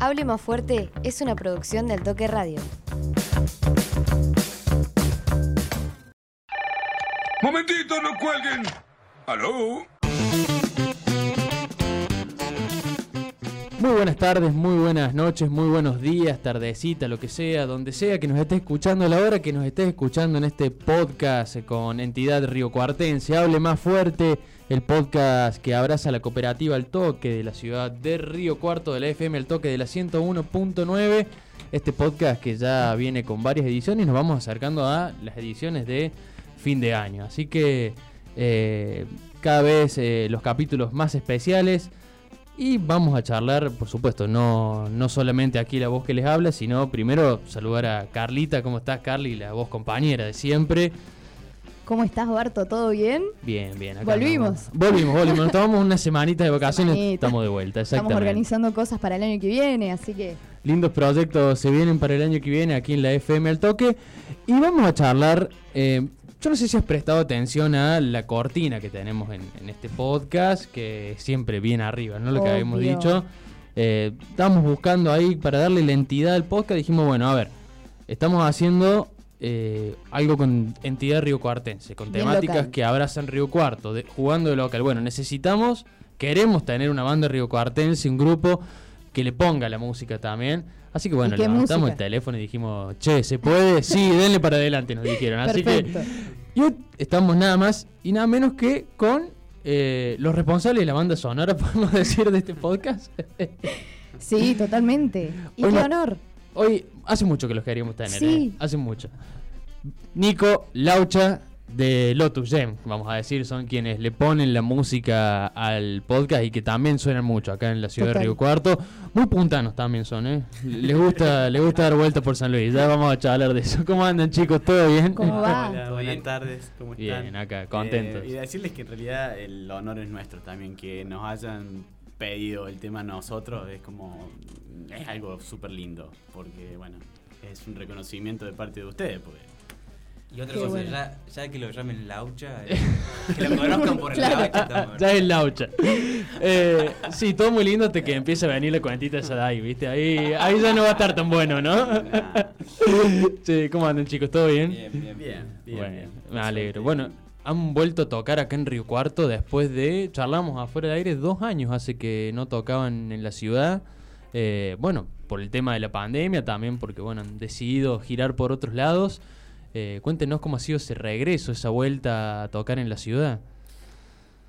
Hable más fuerte es una producción del Toque Radio. Momentito, no cuelguen. ¿Aló? Muy buenas tardes, muy buenas noches, muy buenos días, tardecita, lo que sea, donde sea que nos estés escuchando a la hora que nos estés escuchando en este podcast con entidad Río Cuartense. Hable más fuerte, el podcast que abraza la cooperativa al toque de la ciudad de Río Cuarto, de la FM al toque de la 101.9. Este podcast que ya viene con varias ediciones, nos vamos acercando a las ediciones de fin de año. Así que eh, cada vez eh, los capítulos más especiales. Y vamos a charlar, por supuesto, no, no solamente aquí la voz que les habla, sino primero saludar a Carlita. ¿Cómo estás, Carly? La voz compañera de siempre. ¿Cómo estás, Barto? ¿Todo bien? Bien, bien. acá Volvimos. Volvimos, volvimos. Nos tomamos una semanita de vacaciones. Semanita. Estamos de vuelta, exactamente. Estamos organizando cosas para el año que viene, así que Lindos proyectos se vienen para el año que viene aquí en la FM al toque. Y vamos a charlar. eh, yo no sé si has prestado atención a la cortina que tenemos en, en este podcast, que siempre viene arriba, ¿no? Lo que habíamos dicho. Eh, estábamos buscando ahí para darle la entidad al podcast. Dijimos, bueno, a ver, estamos haciendo eh, algo con entidad Río Cuartense, con Bien temáticas local. que abrazan Río Cuarto, de- jugando de local. Bueno, necesitamos, queremos tener una banda Río Cuartense, un grupo que le ponga la música también. Así que bueno, ¿Y qué levantamos música? el teléfono y dijimos, che, ¿se puede? Sí, denle para adelante, nos dijeron. Así perfecto. que y estamos nada más y nada menos que con eh, los responsables de la banda sonora, podemos decir, de este podcast. Sí, totalmente. Y Hoy qué no- honor. Hoy hace mucho que los queríamos tener, Sí. ¿eh? hace mucho. Nico Laucha de Lotus Gem, vamos a decir, son quienes le ponen la música al podcast y que también suenan mucho acá en la ciudad Total. de Río Cuarto. Muy puntanos también son, ¿eh? Les gusta, les gusta dar vuelta por San Luis. Ya vamos a charlar de eso. ¿Cómo andan, chicos? ¿Todo bien? ¿Cómo va? Hola, ¿Todo buenas tardes, ¿cómo están? Bien, acá, contentos. Eh, y decirles que en realidad el honor es nuestro también, que nos hayan pedido el tema a nosotros, es como, es algo súper lindo, porque bueno, es un reconocimiento de parte de ustedes, porque Y otra Qué cosa, bueno. ya, ya que lo llamen Laucha, eh, que lo conozcan por el Claro. Laucha. Ah, ya es Laucha. Eh, sí, todo muy lindo hasta que empieza a venir la cuentita esa de ahí, ¿viste? Ahí, ahí ya no va a estar tan bueno, ¿no? Nah. sí, ¿cómo andan, chicos? ¿Todo bien? Bien, bien, bien. bien, bien, bueno, bien. me alegro. Bueno, han vuelto a tocar acá en Río Cuarto después de, charlamos afuera de aire, dos años hace que no tocaban en la ciudad. Eh, bueno, por el tema de la pandemia, también porque, bueno, han decidido girar por otros lados. Eh, cuéntenos cómo ha sido ese regreso, esa vuelta a tocar en la ciudad.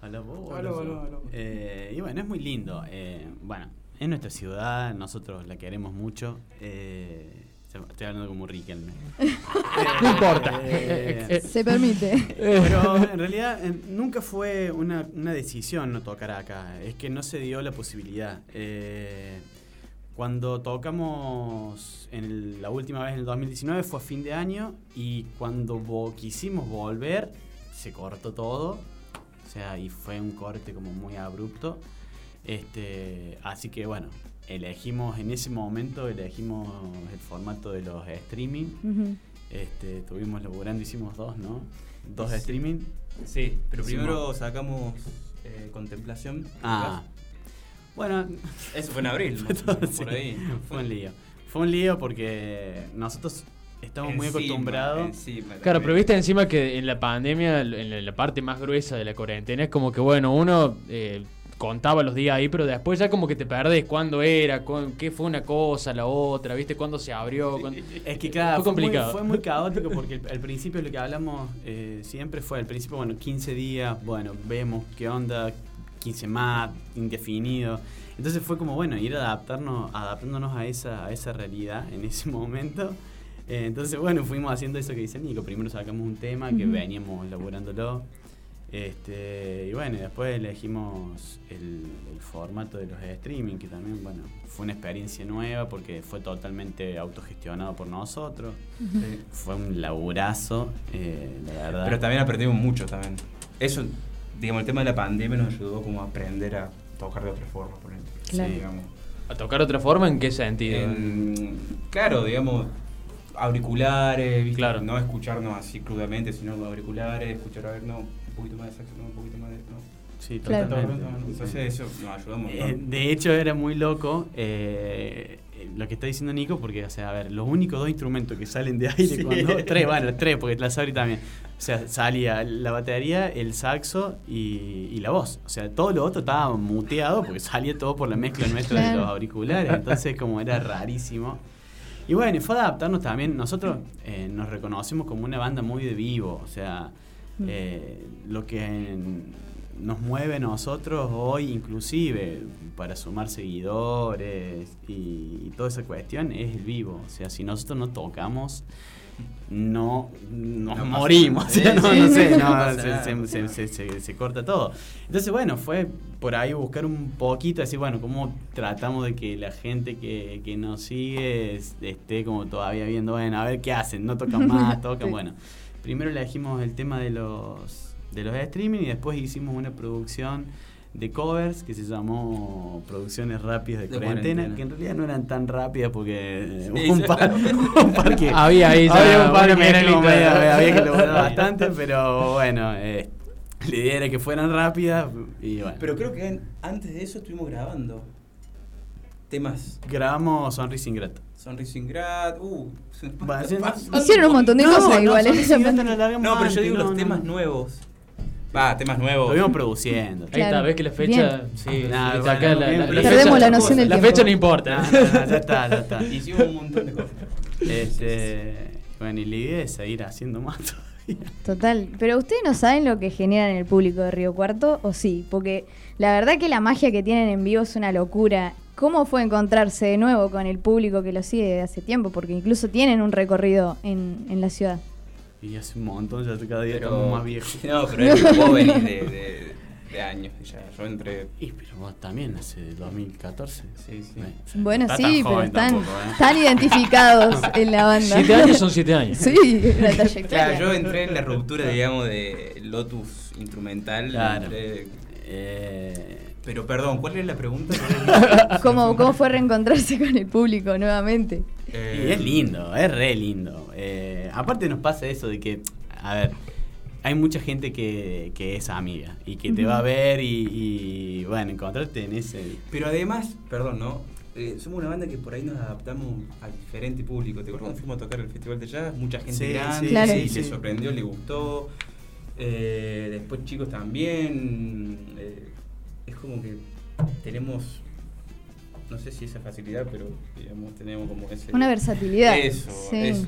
Hola, vos, hola, vos. aló. Eh, y bueno, es muy lindo. eh, bueno, es nuestra ciudad, nosotros la queremos mucho. eh, estoy hablando como Riquelme. No importa. Eh, Se permite. Pero en realidad eh, nunca fue una, una decisión no tocar acá, es que no se dio la posibilidad. Cuando tocamos en el- la última vez en el 2019 fue a fin de año y cuando vo- quisimos volver se cortó todo, o sea, y fue un corte como muy abrupto. Este, así que bueno, elegimos en ese momento elegimos el formato de los streaming. Este, estuvimos laburando, hicimos dos, ¿no? Dos Sí. streaming. Sí, pero Hicimos- primero sacamos eh, Contemplación. Ah. Bueno, Eso fue en abril, fue todo por ahí. Fue un lío. Fue un lío porque nosotros estamos muy acostumbrados. encima Claro, pero viste encima que en la pandemia, en la, parte más gruesa de la cuarentena, es como que, bueno, uno eh, contaba los días ahí, pero después ya como que te perdés cuándo era, cuán- qué fue una cosa, la otra, viste, cuándo se abrió. cuándo- Es que claro, Fue fue, muy, complicado. fue muy caótico porque el- al principio lo que hablamos eh, siempre fue, al principio, bueno, 15 días, bueno, vemos qué onda, 15 más, indefinido. Entonces fue como, bueno, ir adaptarnos, adaptándonos a esa, a esa realidad en ese momento. Eh, entonces, bueno, fuimos haciendo eso que dice Nico. Primero sacamos un tema que veníamos elaborándolo. Este, y bueno, y después elegimos el, el formato de los streaming, que también, bueno, fue una experiencia nueva porque fue totalmente autogestionado por nosotros. Sí. Fue un laburazo, eh, la verdad. Pero también aprendimos mucho también. Eso, digamos, el tema de la pandemia nos ayudó como a aprender a tocar de otra forma, por ejemplo. Claro. digamos. ¿A tocar de otra forma? ¿En qué sentido? En- claro, digamos, auriculares, ¿viste? Claro. no escucharnos así crudamente, sino con auriculares, escuchar a ver, no, un poquito más de saxo, no, un poquito más de no. Sí, Claro. totalmente. Entonces eso nos ayuda un Eh, montón. de hecho, era muy loco eh, lo que está diciendo Nico, porque, o sea, a ver, los únicos dos instrumentos que salen de aire Sí. cuando. Tres, bueno, tres, porque la Sabri también. O sea, salía la batería, el saxo y, y la voz. O sea, todo lo otro estaba muteado porque salía todo por la mezcla nuestra de los auriculares. Entonces, como era rarísimo. Y bueno, fue adaptarnos también. Nosotros eh, nos reconocemos como una banda muy de vivo. O sea, Mm. eh, lo que en- nos mueve a nosotros hoy, inclusive para sumar seguidores y, y toda esa cuestión, es el vivo. O sea, si nosotros no tocamos, no nos No morimos. nada. O sea, no, sé, no se, corta todo. Entonces, bueno, fue por ahí buscar un poquito, así, bueno, cómo tratamos de que la gente que, que nos sigue es- esté como todavía viendo, bueno, a ver qué hacen, no tocan más, tocan, Sí. bueno. Primero elegimos el tema de los de los streaming y después hicimos una producción de covers que se llamó Producciones Rápidas de, De Cuarentena, Cuarentena. que en realidad no eran tan rápidas porque Sí, hubo un par, un par que Había ahí había un par que era como mezclita. medio- había que lograr bastante, pero bueno, eh, la idea era que fueran rápidas y bueno. Pero creo que en- antes de eso estuvimos grabando temas. grabamos Sonrisa Ingrata. Sonrisa Ingrata, uh. Hicieron un montón de No, cosas no, igual. ¿eh? No, pero yo digo no, los no, temas no. nuevos. Va, temas nuevos. Lo vimos produciendo. Ahí está, Claro. ves que la fecha. Sí, Nah, sí, bueno, acá la, la- la fecha- Perdemos la noción del La tiempo. fecha no importa. no, no, ya está, ya está. Hicimos un montón de cosas. Este, bueno, y la idea es seguir haciendo más todavía. Total, pero ustedes no saben lo que generan en el público de Río Cuarto, o sí, porque la verdad que la magia que tienen en vivo es una locura. ¿Cómo fue encontrarse de nuevo con el público que lo sigue desde hace tiempo? Porque incluso tienen un recorrido en, en la ciudad. Y hace un montón, ya cada día Pero, estamos más viejos. No, pero es que vos venís de, de, de años. Ya. Yo entré. Y pero vos también, hace 2014. Sí, sí. Bueno, está sí, tan pero están, tampoco, ¿eh? están identificados en la banda. Siete años son siete años. Sí, la trayectoria. Claro, yo entré en la ruptura, digamos, de Lotus instrumental. Claro. entré- Eh, Pero perdón, ¿cuál era la pregunta? ¿Cómo, ¿Cómo fue reencontrarse con el público nuevamente? Eh, Y es lindo, es re lindo. Eh, aparte nos pasa eso de que, a ver, hay mucha gente que, que es amiga y que te va a ver y, y, bueno, encontrarte en ese... Pero además, perdón, ¿no? Eh, somos una banda que por ahí nos adaptamos a diferente público. ¿Te acuerdas cuando fuimos a tocar el Festival de Jazz? Mucha gente Sí, grande, sí, Claro. y sí, le sorprendió, le gustó. Eh, después chicos también. Es como que tenemos, no sé si esa facilidad, pero digamos, tenemos como ese... Una versatilidad. Eso, Sí. eso.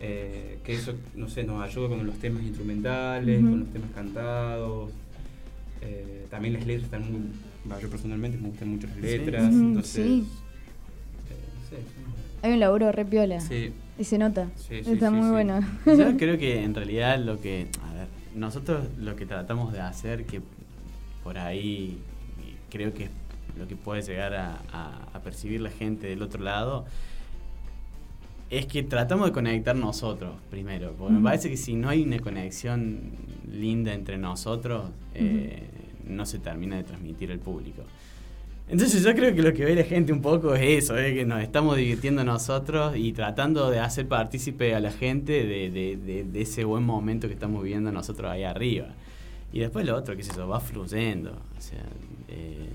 Eh, que eso, no sé, nos ayuda con los temas instrumentales, con los temas cantados. Eh, también las letras están muy... va, yo personalmente me gustan mucho las Sí. letras, Ujú, entonces... sí. eh, no sé, Hay un laburo re piola. sí. Y se nota. Sí, sí, Está sí, muy sí. bueno. Yo creo que en realidad lo que, a ver, nosotros lo que tratamos de hacer, que por ahí creo que es lo que puede llegar a, a- a percibir la gente del otro lado, es que tratamos de conectar nosotros primero, porque me parece que si no hay una conexión linda entre nosotros, eh, no se termina de transmitir al público. Entonces yo creo que lo que ve la gente un poco es eso, es que nos estamos divirtiendo nosotros y tratando de hacer partícipe a la gente de, de- de- de ese buen momento que estamos viviendo nosotros ahí arriba. Y después lo otro, qué sé yo, va fluyendo. O sea, eh,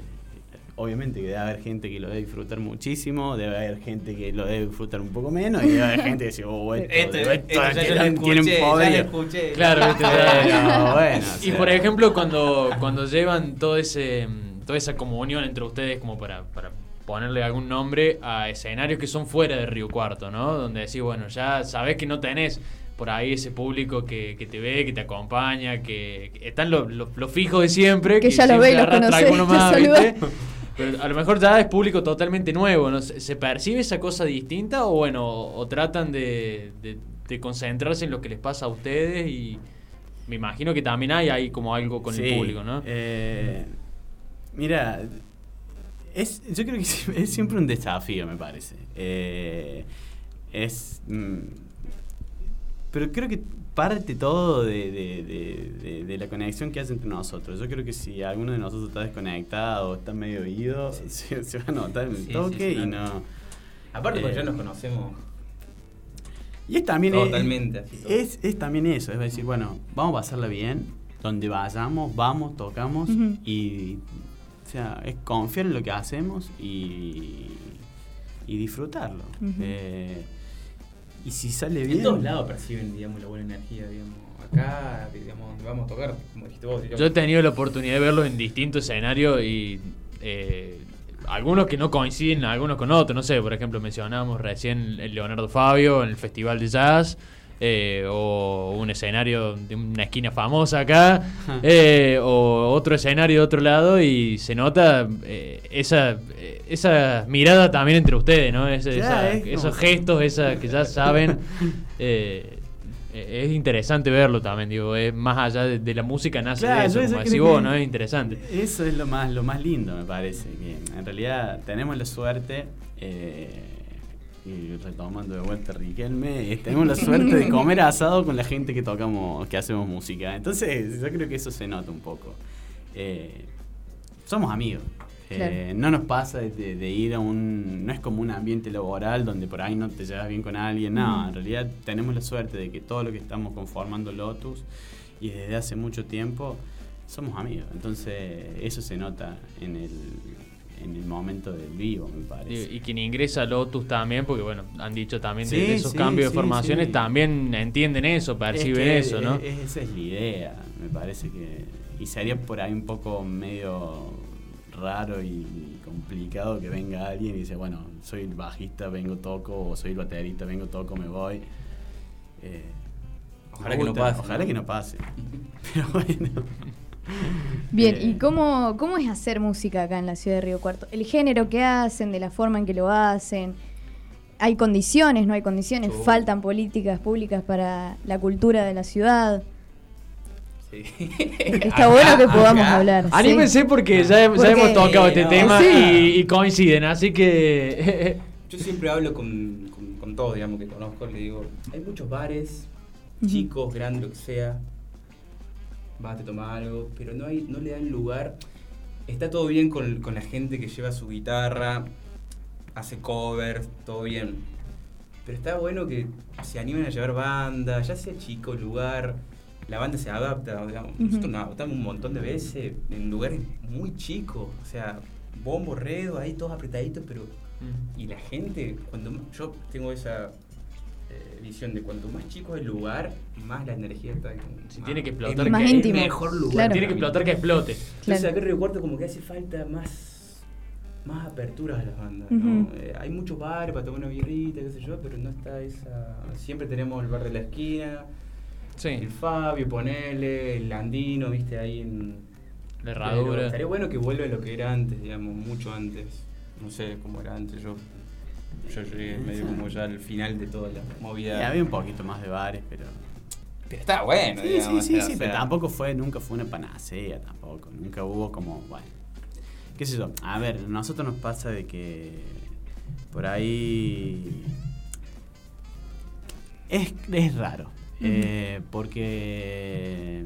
obviamente que debe haber gente que lo debe disfrutar muchísimo, debe haber gente que lo debe disfrutar un poco menos y debe haber gente que dice, oh, esto, Esto, esto, ya, lo escuché, ya lo poder". escuché. Claro, Pero bueno, o Y sea, por ejemplo, cuando, cuando llevan todo ese, toda esa comunión entre ustedes, como para, para ponerle algún nombre a escenarios que son fuera de Río Cuarto, ¿no? Donde decís, bueno, ya sabés que no tenés por ahí ese público que, que te ve, que te acompaña, que, que están los los- los fijos de siempre. Que ya los siempre ve alguno te más. Pero a lo mejor ya es público totalmente nuevo, ¿no? ¿Se se percibe esa cosa distinta o bueno, o tratan de, de- de concentrarse en lo que les pasa a ustedes y me imagino que también hay ahí como algo con el público, ¿no? eh, mira, es, yo creo que es, es siempre un desafío, me parece. Eh, es. mm, pero creo que parte todo de, de- de- de- de la conexión que hace entre nosotros. Yo creo que si alguno de nosotros está desconectado o está medio oído, se, se va a notar en el Sí, toque sí, y no. Aparte porque Eh, ya nos conocemos. Y es también Totalmente, es, así es, es también eso, es decir, bueno, vamos a pasarla bien, donde vayamos, vamos, tocamos y o sea, es confiar en lo que hacemos y, y disfrutarlo. Ujú. Eh, y si sale bien... En todos lados perciben, digamos, la buena energía, digamos. Acá, digamos, donde vamos a tocar, como dijiste vos, digamos. Yo he tenido la oportunidad de verlo en distintos escenarios y eh, algunos que no coinciden algunos con otros. No sé, por ejemplo, mencionábamos recién el Leonardo Fabio en el Festival de Jazz. Eh, o un escenario de una esquina famosa acá, eh, o otro escenario de otro lado, y se nota eh, esa, esa mirada también entre ustedes, ¿no? Claro, esa- es esos gestos, esa, que ya saben. es interesante verlo también, digo, es más allá de, de la música nace Claro, de eso, como decís vos, ¿no? Es interesante. Eso es lo más, lo más lindo, me parece. Que en realidad tenemos la suerte, eh, y retomando de vuelta Riquelme, eh, tenemos la suerte de comer asado con la gente que tocamos, que hacemos música. Entonces, yo creo que eso se nota un poco. Eh, somos amigos. Eh. No nos pasa de, ir a un. No es como un ambiente laboral donde por ahí no te llevas bien con alguien. No, en realidad tenemos la suerte de que todo lo que estamos conformando Lotus y desde hace mucho tiempo somos amigos. Entonces, eso se nota en el, en el momento del vivo, me parece. Y, y quien ingresa a Lotus también, porque bueno, han dicho también de- Sí, de, esos sí, cambios sí, de formaciones, sí. también entienden eso, perciben Es que eso, ¿no? es- es- esa es la idea, me parece que. Y sería por ahí un poco medio raro y complicado que venga alguien y dice, bueno, soy el bajista, vengo, toco, o soy el baterista, vengo, toco, me voy. Eh, Ojalá que no pase, Ojalá ¿no? que no pase. Pero bueno. Bien, Eh, ¿y cómo, cómo es hacer música acá en la ciudad de Río Cuarto? El género que hacen, de la forma en que lo hacen. ¿Hay condiciones? ¿No hay condiciones? ¿Faltan políticas públicas para la cultura de la ciudad? Sí. Está bueno que podamos hablar. sí. Anímense porque ya, hem- ya Porque- hemos tocado este no, tema sí. y, y coinciden, así que... Yo siempre hablo con, con, con todos, digamos, que conozco, le digo, hay muchos bares, chicos, grandes, lo que sea, vas, te tomas algo, pero no, hay, no le dan lugar. Está todo bien con, con la gente que lleva su guitarra, hace covers, todo bien. Pero está bueno que se animen a llevar banda, ya sea chico, lugar, la banda se adapta, digamos. Ujú. Nosotros nos adaptamos un montón de veces en lugares muy chicos, o sea, bombo, redo, ahí todos apretaditos, pero y la gente, cuando yo tengo esa visión de cuanto más chico el lugar, más la energía está. Si más- tiene que explotar, es Más que- íntimo. mejor lugar. Claro. Tiene que explotar que explote. Entonces Claro. acá en Río Cuarto como que hace falta más más aperturas a las bandas. Eh, hay muchos bares para tomar una birrita, qué sé yo, pero no está esa. Siempre tenemos el bar de la esquina, Sí, el Fabio, ponele, el Andino, viste, ahí en. la Pero herradura. Estaría bueno que vuelva a lo que era antes, digamos, mucho antes. No sé cómo era antes, yo. Yo llegué medio como ya al final de toda la y movida. había un poquito más de bares, pero. Pero está bueno, Sí, digamos, sí, sí, o sí, pero tampoco fue, nunca fue una panacea, tampoco. Nunca hubo como, bueno, qué sé yo. A ver, a nosotros nos pasa de que por ahí es, es raro. eh, porque,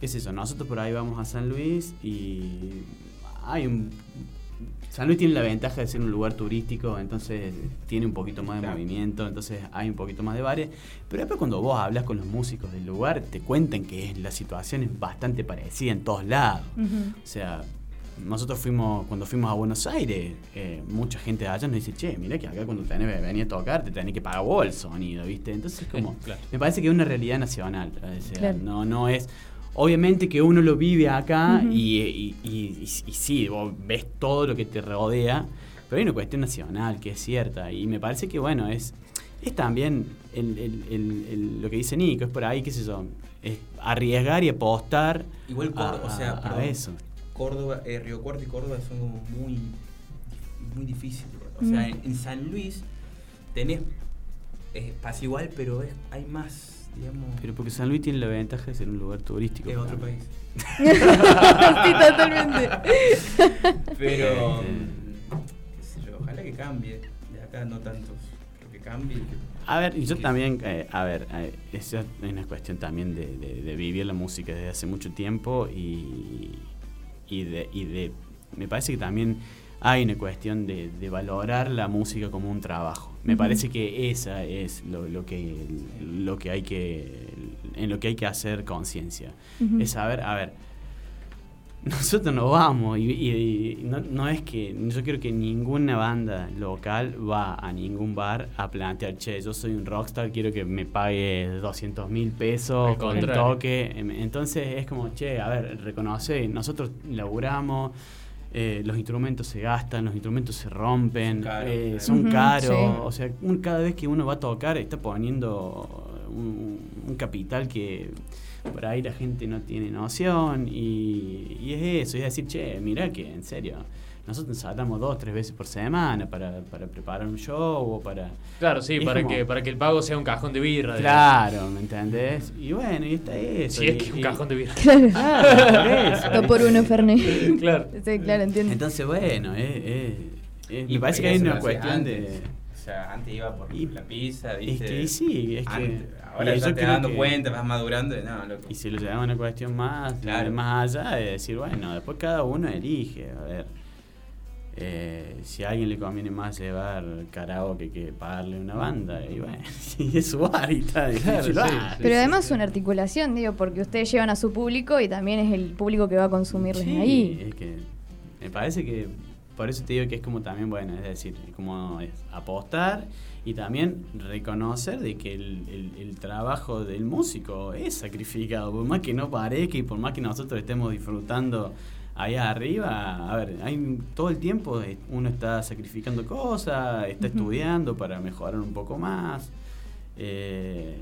qué es eso, nosotros por ahí vamos a San Luis y hay un... San Luis tiene la ventaja de ser un lugar turístico, entonces tiene un poquito más de Claro. movimiento, entonces hay un poquito más de bares. Pero después cuando vos hablas con los músicos del lugar, te cuentan que la situación es bastante parecida en todos lados. O sea, nosotros fuimos, cuando fuimos a Buenos Aires, eh, mucha gente de allá nos dice, che, mira que acá cuando tenés que venir a tocar, te tenés que pagar vos el sonido, ¿viste? Entonces como, Sí, claro. me parece que es una realidad nacional. O sea, Claro. no, no es. Obviamente que uno lo vive acá y, y, y- y- y sí, vos ves todo lo que te rodea, pero hay una cuestión nacional que es cierta y me parece que, bueno, es, es también el- el- el- el- lo que dice Nico, es por ahí, qué sé yo, es arriesgar y apostar Igual Córdoba, a, o sea, a- a perdón, eso. Córdoba, eh, Río Cuarto y Córdoba son como muy, muy difíciles. O sea, Mm. en, en San Luis tenés es pasa igual, pero es, hay más, digamos, Pero porque San Luis tiene la ventaja de ser un lugar turístico. es otro país. sí, totalmente. Pero, Este. qué sé yo, ojalá que cambie. De acá no tantos, pero que cambie. A ver, y yo también, eh, a ver, eh, eso es una cuestión también de, de- de vivir la música desde hace mucho tiempo y, y, de, y de me parece que también hay una cuestión de, de valorar la música como un trabajo. Me parece que esa es lo, lo que lo que hay que en lo que hay que hacer conciencia. Es saber, a ver, nosotros no vamos y, y- y no, no es que yo creo que ninguna banda local va a ningún bar a plantear, che, yo soy un rockstar, quiero que me pague 200 mil pesos Al con el toque. Em, Entonces es como, che, a ver, reconoce, nosotros laburamos, eh, los instrumentos se gastan, los instrumentos se rompen, Son caros, eh, claro. son caros, sí. o sea, un- cada vez que uno va a tocar está poniendo un, un capital que por ahí la gente no tiene noción y, y es eso, es decir, che, mirá que en serio, nosotros ensayamos dos, tres veces por semana para, para preparar un show o para... Claro, sí, Es para como- que, para que el pago sea un cajón de birra. digamos. Claro, ¿me entendés? Y bueno, y está eso. Si y- es que es un y- cajón de birra. Claro. Claro, por eso. Por uno, Fernet. Claro. Sí, claro, entiendo. Entonces, bueno, es- es- es- Y me parece que hay una cuestión antes. de... O sea, antes iba por Y- la pizza, Es ¿viste? que sí, es que... Antes, ahora y ya yo te dando que- cuenta, vas madurando. No, loco. Y si lo llevamos a una cuestión más, Claro. más allá, de decir, bueno, después cada uno elige, a ver. Eh, si a alguien le conviene más llevar karaoke que pagarle una banda, y bueno, si es su hábitat, Claro, que lo sí, haga. sí. Pero además es una articulación, digo, porque ustedes llevan a su público y también es el público que va a consumirles Sí, ahí. es que me parece que por eso te digo que es como también, bueno, es decir, como es apostar y también reconocer de que el, el- el trabajo del músico es sacrificado, por más que no parezca y por más que nosotros estemos disfrutando allá arriba, a ver, hay todo el tiempo eh, uno está sacrificando cosas, está estudiando para mejorar un poco más. eh,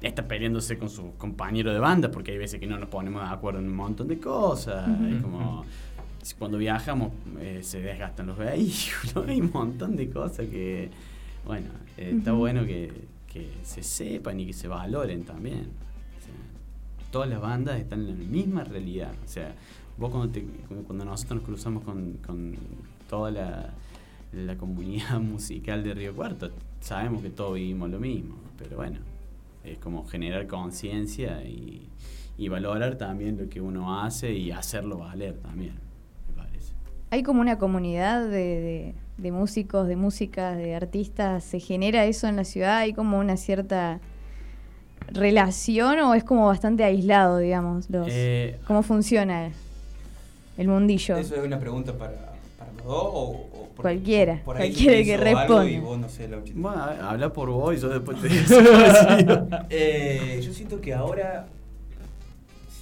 está peleándose con sus compañeros de banda porque hay veces que no nos ponemos de acuerdo en un montón de cosas. Es como cuando viajamos eh, se desgastan los vehículos, hay un montón de cosas que, bueno, eh, está bueno que, que se sepan y que se valoren también. O sea, todas las bandas están en la misma realidad. O sea, vos cuando, te- cuando nosotros nos cruzamos con, con toda la, la comunidad musical de Río Cuarto, sabemos que todos vivimos lo mismo. Pero bueno, es como generar conciencia y, y valorar también lo que uno hace y hacerlo valer también, me parece. Hay como una comunidad de, de- de músicos, de músicas, de artistas. ¿Se genera eso en la ciudad? ¿Hay como una cierta relación o es como bastante aislado, digamos? Los, Eh, ¿Cómo funciona el mundillo? ¿Eso es una pregunta para, para los dos o, o por- Cualquiera, por ahí cualquiera que responda. Y vos no sé, lo bueno, habla por vos y yo después te digo. Eh, yo siento que ahora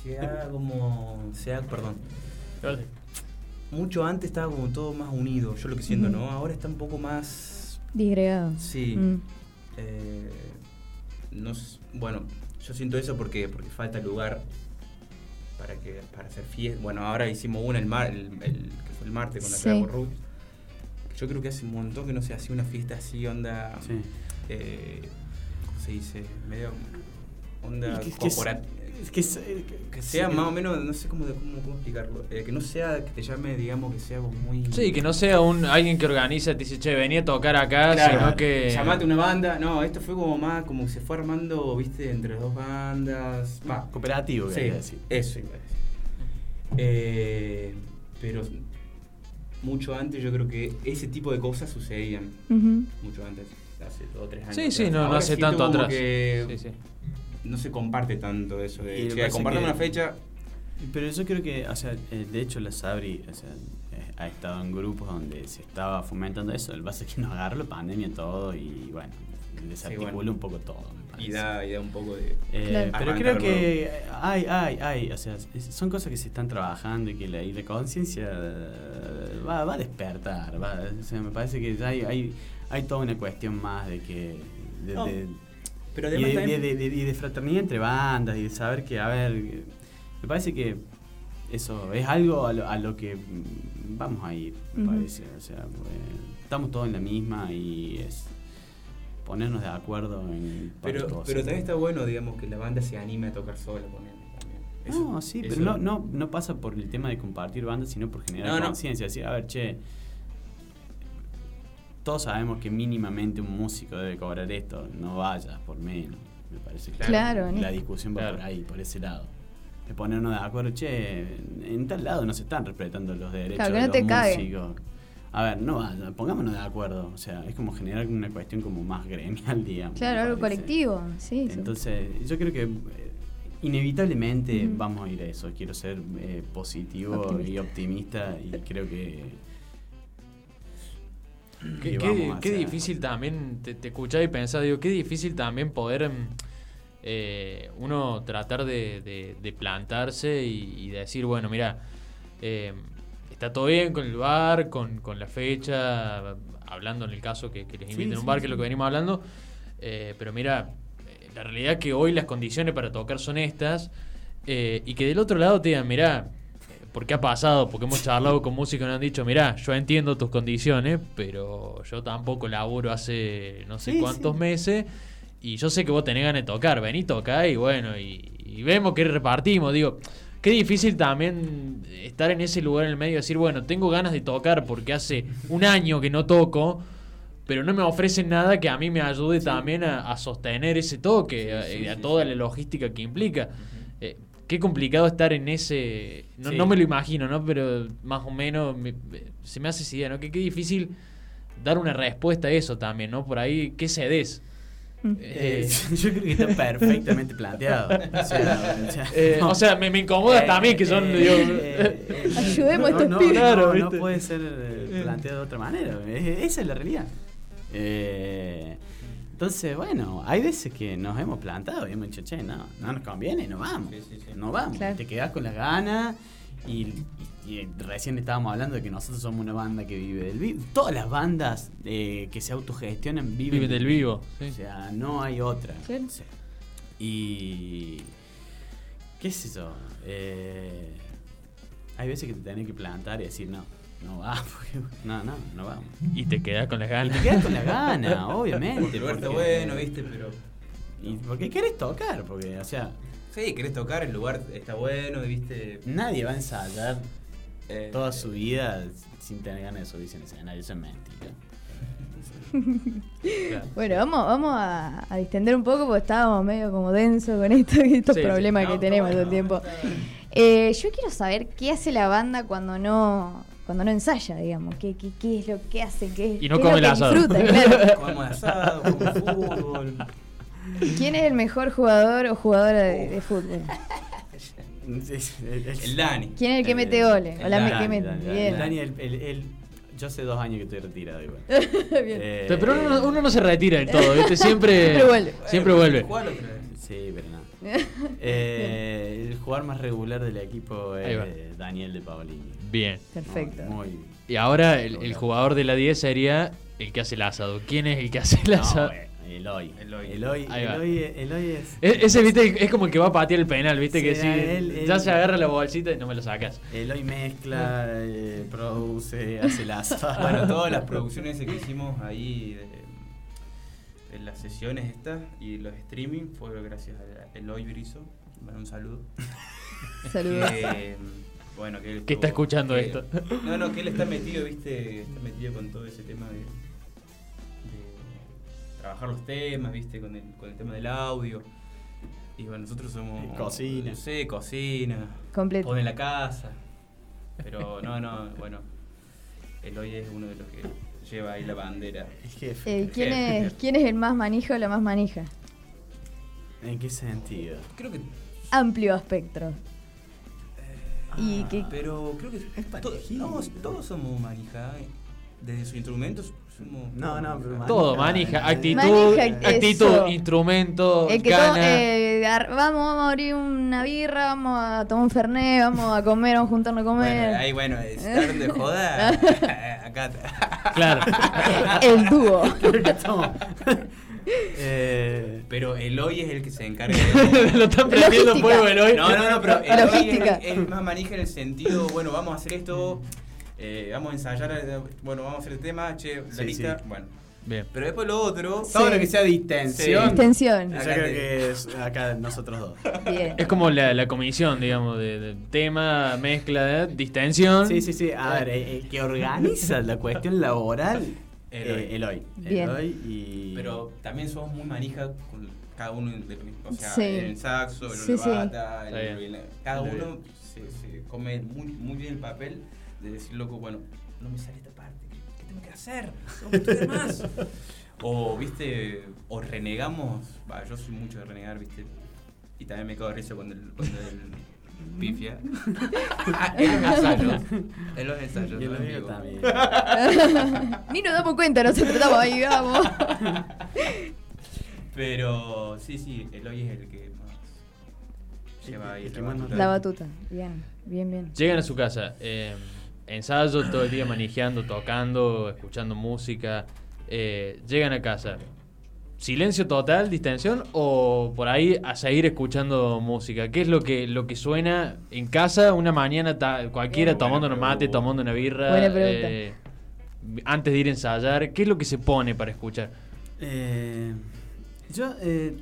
se ha como. Se ha, perdón. Mucho antes estaba como todo más unido, yo lo que siento. ¿no? Ahora está un poco más. Disgregado. Sí. Mm. eh, no bueno, yo siento eso porque, porque falta lugar para que para hacer fiesta. Bueno, ahora hicimos una el, mar, el, el- que fue el martes con la Sí. Trago Roots. Yo creo que hace un montón que no se hacía una fiesta así, onda. Sí. eh, ¿Cómo se dice? Medio. Onda corporativa. Es que Que sea más o menos, no sé cómo, cómo, cómo explicarlo. eh, que no sea, que te llame, digamos, que sea como muy. Sí, que no sea un alguien que organiza, te dice, che, venía a tocar acá, Claro, sino que. Llamate una banda. No, esto fue como más, como se fue armando, viste, entre dos bandas. Va, Cooperativo, sí, decir. eso iba a decir. Eh, pero mucho antes yo creo que ese tipo de cosas sucedían. Mucho antes, hace dos o tres años. Sí, sí, no, no hace tanto atrás. que Sí, sí. No se comparte tanto eso de, che, compartamos que- una fecha. Pero yo creo que, o sea, eh, de hecho la Sabri o sea, eh, ha estado en grupos donde se estaba fomentando eso. El base es que nos agarró la pandemia todo y bueno, desarticula bueno. un poco todo. me Y parece. da, y da un poco de. Eh, Claro. pero creo que hay, hay, hay, o sea, son cosas que se están trabajando y que la, y la conciencia va, va a despertar. Va, o sea, me parece que ya hay, hay, hay toda una cuestión más de que. De, No, de- Pero y de, también- de- de- de- y de fraternidad entre bandas y de saber que, a ver, me parece que eso es algo a lo, a lo que vamos a ir, me parece. O sea, pues, estamos todos en la misma y es ponernos de acuerdo en Pero, cosas. pero también está bueno, digamos, que la banda se anime a tocar sola con él. También. Eso- no, sí, eso- pero no, no, no pasa por el tema de compartir bandas, sino por generar No, conciencia. Así, a ver, che, todos sabemos que mínimamente un músico debe cobrar esto, no vayas por menos. Me parece que Claro, la ni- discusión va Claro. por ahí, por ese lado. de ponernos de acuerdo, che, en tal lado no se están respetando los derechos Claro, que de no los te cague. músicos. A ver, no vaya, pongámonos de acuerdo. O sea, es como generar una cuestión como más gremial, digamos. Claro, algo colectivo. Sí, sí. Entonces, yo creo que eh, inevitablemente Ujú. vamos a ir a eso. Quiero ser eh, positivo Optimista. y optimista y creo que. Qué, que qué- difícil también, te, te escuchaba y pensaba, digo, qué difícil también poder mm, eh, uno tratar de, de- de plantarse y, y decir, bueno, mira, eh, está todo bien con el bar, con, con la fecha, hablando en el caso que, que les Sí, inviten a un sí, bar, que es lo que venimos hablando, eh, pero mira, la realidad es que hoy las condiciones para tocar son estas y que del otro lado te digan, mira, porque ha pasado, porque hemos charlado con músicos y nos han dicho, mirá, yo entiendo tus condiciones, pero yo tampoco laburo hace no sé Sí, cuántos sí. meses y yo sé que vos tenés ganas de tocar, vení, toca y bueno, y, y vemos que repartimos, digo, qué difícil también estar en ese lugar en el medio y decir, bueno, tengo ganas de tocar porque hace un año que no toco, pero no me ofrecen nada que a mí me ayude también a, a sostener ese toque, a, sí, a sí, toda la logística que implica. Eh, qué complicado estar en ese... No, Sí. no me lo imagino, ¿no? Pero más o menos me- me- se me hace esa idea, ¿no? Que qué difícil dar una respuesta a eso también, ¿no? Por ahí, ¿qué cedes? Eh, yo creo que está perfectamente planteado. O sea, o sea, Eh, no. o sea, me, me incomoda Eh, también que son... eh, digo, eh, eh, Ayudemos a estos no, pibes. no, Claro, no puede ser eh, planteado de otra manera. Es- esa es la realidad. Eh, entonces, bueno, hay veces que nos hemos plantado y hemos dicho, che, no, no nos conviene, no vamos. Sí, sí, sí. No vamos. Claro. Te quedás con las ganas. Y, y- y recién estábamos hablando de que nosotros somos una banda que vive del vivo. Todas las bandas eh, que se autogestionan viven, Viven del vivo, sí. O sea, no hay otra. O sea, y. ¿Qué es eso? Eh, hay veces que te tenés que plantar y decir, no, no va, porque, no, no, no vamos. y te quedas con las ganas. te quedas con la gana, obviamente. Porque el lugar está porque- bueno, ¿viste? Pero. Y porque querés tocar, porque, o sea, Sí, querés tocar, el lugar está bueno, ¿viste? nadie va a ensayar Eh, toda su vida sin tener ganas de subirse en escenario, eso es mentira. Claro. Bueno, vamos, vamos a, a distender un poco porque estábamos medio como denso con esto, estos Sí, sí. problemas No, que tenemos todo el tiempo. Eh, yo quiero saber qué hace la banda cuando no cuando no ensaya, digamos. ¿Qué, qué, qué es lo que hace? ¿Qué, Y no qué come es lo el que asado. disfruta, claro. Comemos asado, comemos fútbol. ¿Quién es el mejor jugador o jugadora de, de fútbol? El Dani. ¿Quién es el que mete goles? O la Dani, me- que mete. Dani, el- el- el- yo hace dos años que estoy retirado igual. Bien. Eh, Pero uno, no- uno no se retira del todo, ¿viste? Siempre, Siempre vuelve. Siempre vuelve. otra vez. Sí, pero no. Eh, el jugador más regular del equipo es Daniel de Paolini. Bien. Perfecto. Muy, muy- Y ahora el, el jugador de la 10 sería el que hace el asado. ¿Quién es el que hace el No, asado? bueno, Eloy. Eloy. Eloy. Eloy, Eloy es. E- Ese, viste, es como el que va a patear el penal, viste, Sí, que sí, él- él- ya se agarra la bolsita y no me lo sacas. Eloy mezcla, eh, produce, hace el asado. Bueno, todas las producciones que hicimos ahí de, de las sesiones estas y los streaming fue gracias a Eloy Brizo. Bueno, un saludo. Saludos. Que, bueno, que, él Que está escuchando que- esto. No, no, que él está metido, viste, está metido con todo ese tema de, de trabajar los temas, viste, con el, con el tema del audio. Y bueno, nosotros somos... Y cocina. Sí, cocina. Completo. Pone la casa. Pero no, no, bueno. Eloy es uno de los que lleva ahí la bandera. El jefe. Eh, ¿quién, jefe. es, ¿Quién es el más manija o la más manija? ¿En qué sentido? Creo que. Amplio espectro. Y que Pero creo que. Es to- parecido. no, todos somos manija. eh. Desde sus instrumentos somos. No, no, pero manija. Todo, Manija, manija, actitud, Manija, actitud, eso. instrumento, El que eh, vamos, vamos a abrir una birra, vamos a tomar un fernet, vamos a comer, vamos a juntarnos a comer. Bueno, ahí, bueno, estar de joda. acá. Claro. El dúo. Eh, Pero Eloy es el que se encarga de. lo están prendiendo fuego el hoy. No, no, no, pero Eloy Logística. es, es más manija en el sentido, bueno, vamos a hacer esto, eh, vamos a ensayar, eh, bueno, vamos a hacer el tema, che, la Sí, lista, sí. bueno. Bien. Pero después lo otro, Sí. todo lo que sea distensión. Extensión. Yo Acá creo te- que es acá nosotros dos. Bien. Es como la, la comisión, digamos, de, de tema, mezcla, distensión. Sí, sí, sí. A ver, eh, el que organiza la cuestión laboral, Eloy. eh, Eloy. Bien. Eloy y. pero también somos muy manija con, cada uno de lo mismo. O sea, Sí. el saxo, el Sí, el, el- cada Está uno se, se come muy, muy bien el papel de decir, loco, bueno, no me sale esta parte, ¿qué, qué tengo que hacer? Tengo que más. o, viste, o renegamos, va, yo soy mucho de renegar, viste, y también me cago de risa cuando el, cuando el pifia. en los ensayos, en los ensayos, Y el no en mío vivo. también. Ni nos damos cuenta, nosotros estamos ahí, vamos. Pero sí, sí, Eloy es el que más lleva ahí El que la más nos batuta. La batuta. Bien, bien, bien. Llegan a su casa, eh, ensayo todo el día manejando, tocando, escuchando música. eh, llegan a casa, silencio total, distensión o por ahí a seguir escuchando música. ¿Qué es lo que lo que suena en casa una mañana ta- cualquiera tomando una mate, tomando una birra? Buena pregunta. eh, antes de ir a ensayar, ¿qué es lo que se pone para escuchar? Eh, yo, eh,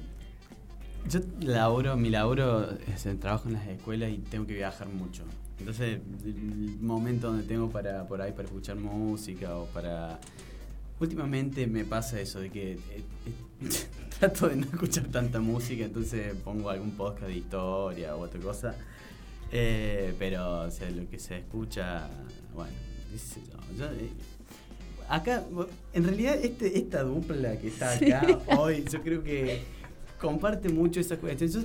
yo laburo, mi laburo es el trabajo en las escuelas y tengo que viajar mucho. Entonces, el momento donde tengo para por ahí para escuchar música o para últimamente me pasa eso de que eh, eh, trato de no escuchar tanta música, entonces pongo algún podcast de historia o otra cosa. Eh, pero o sea, lo que se escucha, bueno, sé yo, yo, acá, en realidad este, esta dupla que está acá hoy, yo creo que comparte mucho esa cuestión. Yo,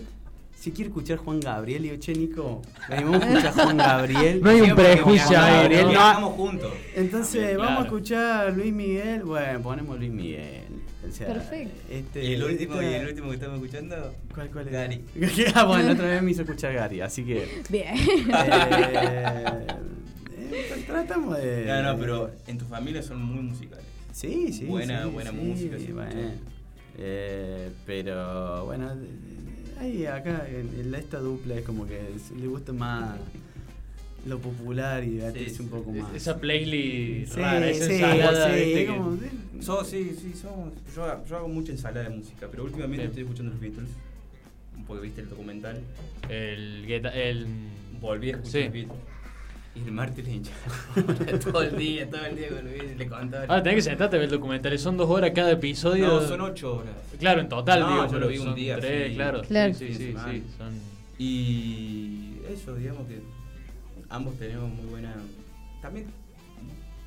si quiero escuchar Juan Gabriel, digo, che, Nico, venimos a escuchar Juan Gabriel. No hay un prejuicio ahí, Gabriel, ¿no? Viajamos juntos. Entonces, También, vamos a escuchar Luis Miguel. Bueno, ponemos Luis Miguel. O sea, Perfecto. Este, Y el último, esta- y el último que estamos escuchando, ¿Cuál, cuál es? Gary. ah, bueno, otra vez me hizo escuchar Gary, así que. Bien. eh, eh, tratamos de. No, no, pero en tu familia son muy musicales. Sí, sí. Buena- sí, buena sí, música, sí, bueno. Eh, pero bueno, ahí acá en, en esta dupla es como que le gusta más lo popular y divertirse Sí, un poco más. Esa playlist Sí, rara, esa sí, ensalada, sí, So, sí, sí, somos, yo, hago- yo hago mucha ensalada de música, pero últimamente Bien. estoy escuchando los Beatles. Porque viste el documental. El, gueta- el Volví a escuchar Sí. los Beatles. Y el martes le hinchaba todo el día, todo el día con le contaba. Ah, tenés que sentarte a ver el documental. Son dos horas cada episodio. No, son ocho horas. Claro, en total, No, digo. yo lo vi un día, Tres, sí. claro. Claro. Sí, sí, sí. Sí, son... Y eso, digamos que ambos tenemos muy buena. También.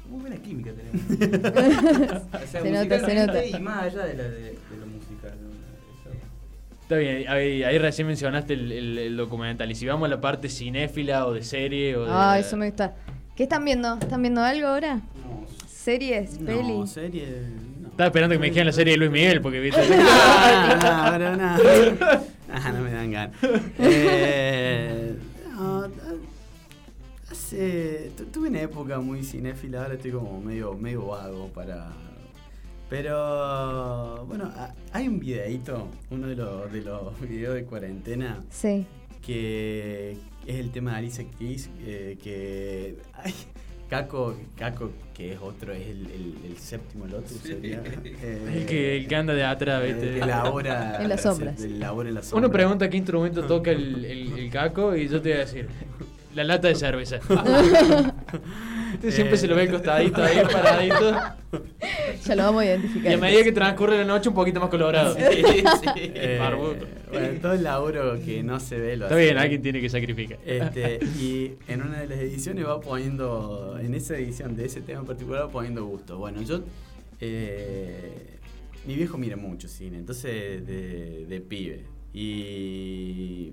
Muy buena química tenemos. O sea, Se nota, se musicalmente nota. Y más allá de, la, de, Está bien, ahí, ahí recién mencionaste el, el- el documental. Y si vamos a la parte cinéfila o de serie o de. Ah, eso me gusta. ¿Qué están viendo? ¿Están viendo algo ahora? No, ¿Series? No, ¿Peli? serie. No. Estaba esperando que me dijeran la serie de Luis Miguel, porque viste. Ah, ahora no. Ah, no me dan ganas. Eh, no, hace, tu- tuve una época muy cinéfila, ahora estoy como medio, medio vago para... Pero bueno, a- hay un videíto, uno de los, de los videos de cuarentena, Sí. que es el tema de Alicia Keys, eh, que... ay, Caco, Caco, que es otro, es el, el- el séptimo Lotus, sería. Eh, el, que, el que anda de atrás, viste. que labora En las sombras. se- labora en las sombras. Uno pregunta qué instrumento toca el, el- el caco y yo te voy a decir. La lata de cerveza. Este siempre se lo ve al costadito ahí, paradito. Ya lo vamos a Y identificar. a medida que transcurre la noche, un poquito más colorado. Eh, Barbudo. bueno, todo el laburo que no se ve lo Está hace. bien, alguien tiene que sacrificar. Este, y en una de las ediciones va poniendo, en esa edición de ese tema en particular, va poniendo gusto. Bueno, yo, eh, mi viejo mira mucho cine, entonces de, de pibe. Y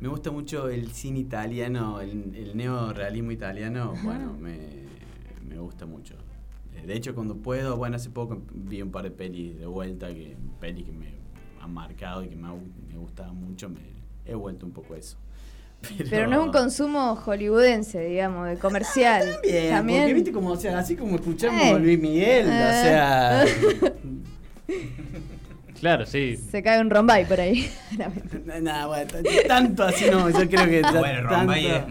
me gusta mucho el cine italiano, el, el neorealismo italiano, bueno, me, me gusta mucho. Eh, De hecho, cuando puedo, bueno, hace poco vi un par de pelis de vuelta, que pelis que me han marcado y que me, ha- me gustaban mucho, me he vuelto un poco eso. Pero no es un consumo hollywoodense, digamos, de comercial. También, porque viste como, o sea, así como escuchamos Eh. a Luis Miguel, o Eh. sea... Claro, sí. Se cae un rombay por ahí. Nada, bueno, tanto así no, yo creo que... Ah, bueno, Rombay es-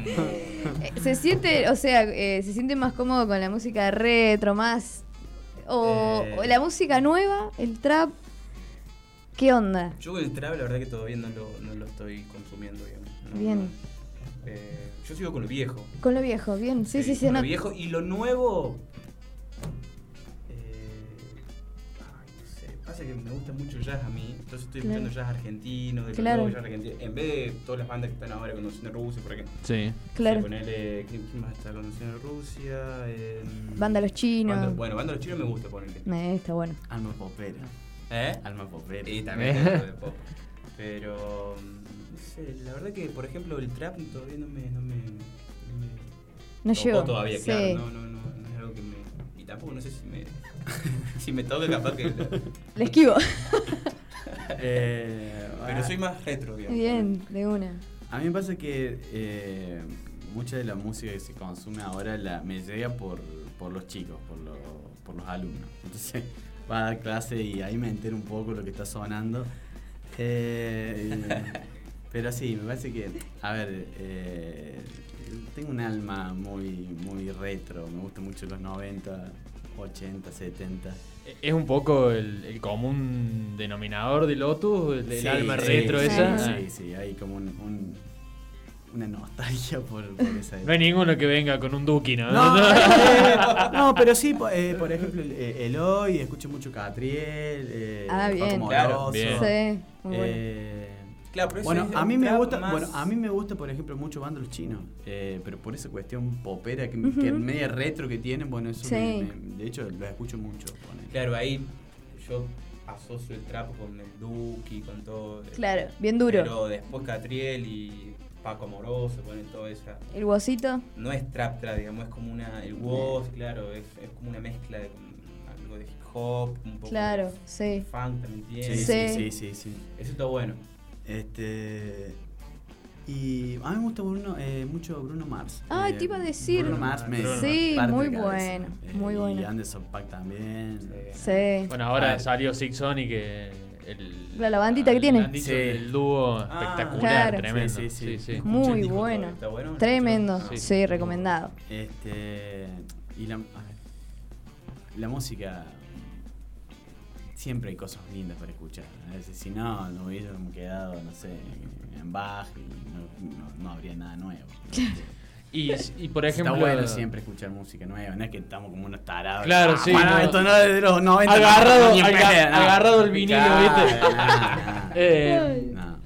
Eh, se siente, o sea, eh, se siente más cómodo con la música retro, más. O, Eh. o la música nueva, el trap. ¿Qué onda? Yo el trap, la verdad que todavía no lo, no lo estoy consumiendo, digamos. No, Bien. no. Eh, yo sigo con lo viejo. Con lo viejo, bien. Sí, sí, sí. con no- lo viejo y lo nuevo. Pasa que me gusta mucho el jazz a mí, entonces estoy Claro. escuchando jazz argentino, del Claro. jazz argentino, en vez de todas las bandas que están ahora conociendo Rusia, por ejemplo. Sí. Claro. Ponele, ¿quién, quién más está conociendo Rusia? Eh, Banda Los Chinos. Banda- bueno, Banda Los Chinos me gusta ponerle. Eh, está bueno. Alma popera. ¿Eh? Alma popera. Y también es algo de pop. Pero, no sé, la verdad que, por ejemplo, el trap todavía no me... No me, no me No llegó. todavía, Sí. claro. No, no, no, Y tampoco no sé si me... si me toca capaz que... Le esquivo. Eh, Pero ah, soy más retro, digamos. Bien, de una. A mí me pasa que eh, mucha de la música que se consume ahora la, me llega por, por los chicos, por, los por los alumnos. Entonces va a dar clase y ahí me entero un poco lo que está sonando. Eh, pero sí, me parece que, a ver, eh, tengo un alma muy, muy retro, me gustan mucho los 90, 80, 70. Es un poco el, el común denominador de Lotus, el, el Sí, alma sí, retro sí, esa. Sí, Ah. sí, hay como un, un- una nostalgia por, por esa No hay ninguno que venga con un Duki, ¿no? No, eh, no, pero sí, eh, por ejemplo, el- eh, Eloy, escucho mucho Catriel, eh, Ah, bien. Claro, Moroso, bien. Sí, muy bueno. Eh, Claro, pero eso bueno, es a un mí me gusta, más- bueno, a mí me gusta, por ejemplo, mucho banda los chinos, eh, pero por esa cuestión popera que, que Ujú. media retro que tienen, bueno, eso Sí. me- me- de hecho los escucho mucho. ponele. Claro, ahí yo asocio el trap con el Duki, con todo. Claro, bien duro. Pero después Catriel y Paco Amoroso, ponen todo esa. El huesito. No es trap trap, digamos, es como una. El woz, claro, es, es como una mezcla de algo de hip hop, un poco Claro, de sí. funk también Sí, tiene. sí, Sí. sí, sí, sí. Eso está bueno. Este y a mí me gusta Bruno, eh, mucho Bruno Mars. Ah, Eh, te iba a decir. Bruno Mars me Sí, muy bueno, Eh, muy Y bueno. Anderson Paak también. Sí. Bueno, ahora Ah. salió Six Sonic, que el, La- la bandita que tiene. Sí. El dúo Ah, espectacular, claro. tremendo. Sí, sí, sí. Muy bueno. ¿Está bueno? Tremendo. Sí. Sí, recomendado. Este y la, a ver, la música siempre hay cosas lindas para escuchar. A veces si no, no hubiésemos quedado, no sé, en Bach y no, no- no habría nada nuevo. Y, y por ejemplo. Está bueno siempre escuchar música nueva, no es que estamos como unos tarados. Claro, Ah, sí, Bueno, no. esto no es de los 90. Agarrado- no, agarrado el vinilo, ¿viste? no, eh, No.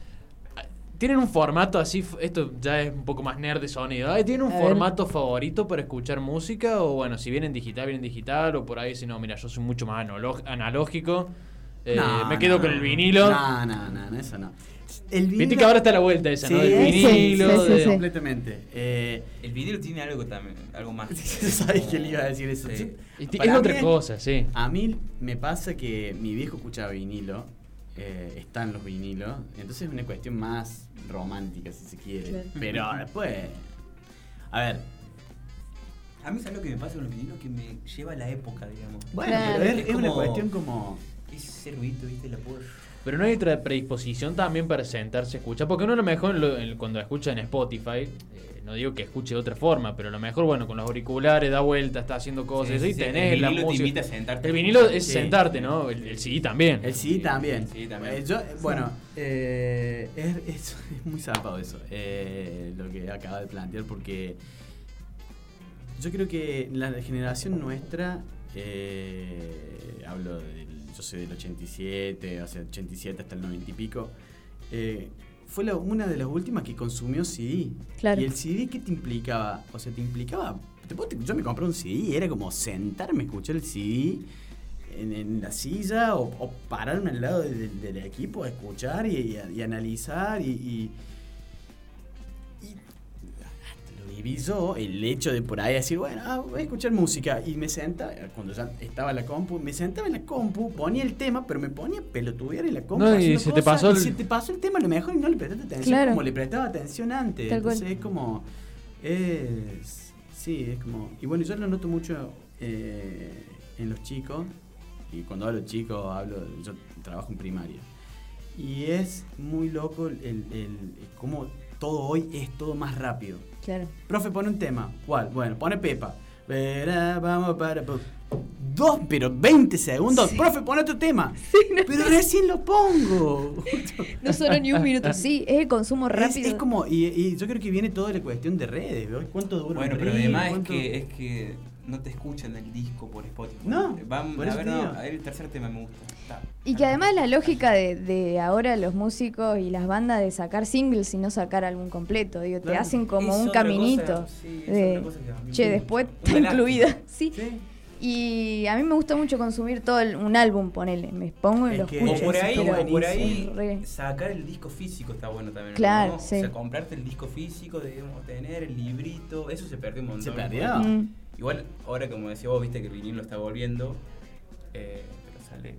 Tienen un formato así, esto ya es un poco más nerd de sonido. Ay, ¿Tienen un A ver. formato favorito para escuchar música? O bueno, si vienen digital, vienen digital. O por ahí, si no, mira, yo soy mucho más analógico. Eh, No, me quedo no. con el vinilo. No, no, no, no, eso no. El vinilo. Viste que ahora está a la vuelta esa, ¿no? Sí, Del sí, vinilo. sí, sí, de- sí. Completamente. Eh, El vinilo tiene algo también, algo más. ¿Sabes que le iba a decir eso? Es otra mí- cosa, sí. A mí me pasa que mi viejo escuchaba vinilo, eh, están los vinilos, entonces es una cuestión más romántica, si se quiere. Claro. Pero después. A ver, A mí, ¿sabes lo que me pasa con los vinilos? Que me lleva a la época, digamos. bueno, Claro. pero es, Es es una cuestión como. Ese ruido, ¿viste? La puedo. Pero no hay otra predisposición también para sentarse a escuchar. Porque uno a lo mejor en lo- en- cuando escucha en Spotify, eh, no digo que escuche de otra forma, pero a lo mejor, bueno, con los auriculares da vuelta, está haciendo cosas Sí, y sí, tenés el la vinilo te música. invita a sentarte. El vinilo es Sí. sentarte, ¿no? El, el CD también. El CD también. el CD también. Eh, yo, eh, bueno, eh, es, es- es muy zarpado eso, eh, lo que acaba de plantear, porque yo creo que la generación nuestra, eh, hablo del, yo soy del 87, o sea, 87 hasta el 90 y pico, eh, fue la- una de las últimas que consumió CD. Claro. Y el CD, ¿qué te implicaba? O sea, te implicaba. te puedo- yo me compré un CD era como sentarme a escuchar el CD en, en la silla o, o pararme al lado de- de- del equipo a escuchar y, y a- y analizar y, y yo, el hecho de por ahí decir, bueno, ah, voy a escuchar música y me sentaba, cuando ya estaba la compu, me sentaba en la compu, ponía el tema, pero me ponía pelotudear en la compu. No, y se te pasó y el- se te pasó el tema a lo mejor y no le prestaste atención Claro. como le prestaba atención antes. Tal cual. Entonces es como, es, sí, es como, y bueno, yo lo noto mucho eh, en los chicos, y cuando hablo de chicos hablo, yo trabajo en primaria. Y es muy loco el, el, el- cómo todo hoy es todo más rápido. Claro. Profe, pone un tema. ¿Cuál? Bueno, pone Pepa. Verá, vamos para. pa- Dos, pero 20 segundos. Profe, pone otro tema. Pero recién lo pongo. No solo ni un minuto. Sí, es el consumo rápido. es como, y, y yo creo que viene toda la cuestión de redes. ¿Cuánto dura Bueno, pero además es ¿Cuánto- que, es que no te escuchan el disco por Spotify. No, Van, por a ver, no, a ver, el tercer tema me gusta. Está. Y que además la lógica de, de ahora los músicos y las bandas de sacar singles y no sacar álbum completo, digo, te hacen como un caminito cosa, sí, de, che, después está incluida, sí. Sí. Y a mí me gusta mucho consumir todo el- un álbum, ponele, me pongo y Es lo que- O escucho. por ahí, o por ahí re- sacar el disco físico está bueno también. ¿no? Claro, O sí. sea, comprarte el disco físico, digamos, tener el librito, eso se perdió un montón. Se perdió. Mm. Igual, ahora como decía vos, viste que el vinilo está volviendo, eh, pero sale...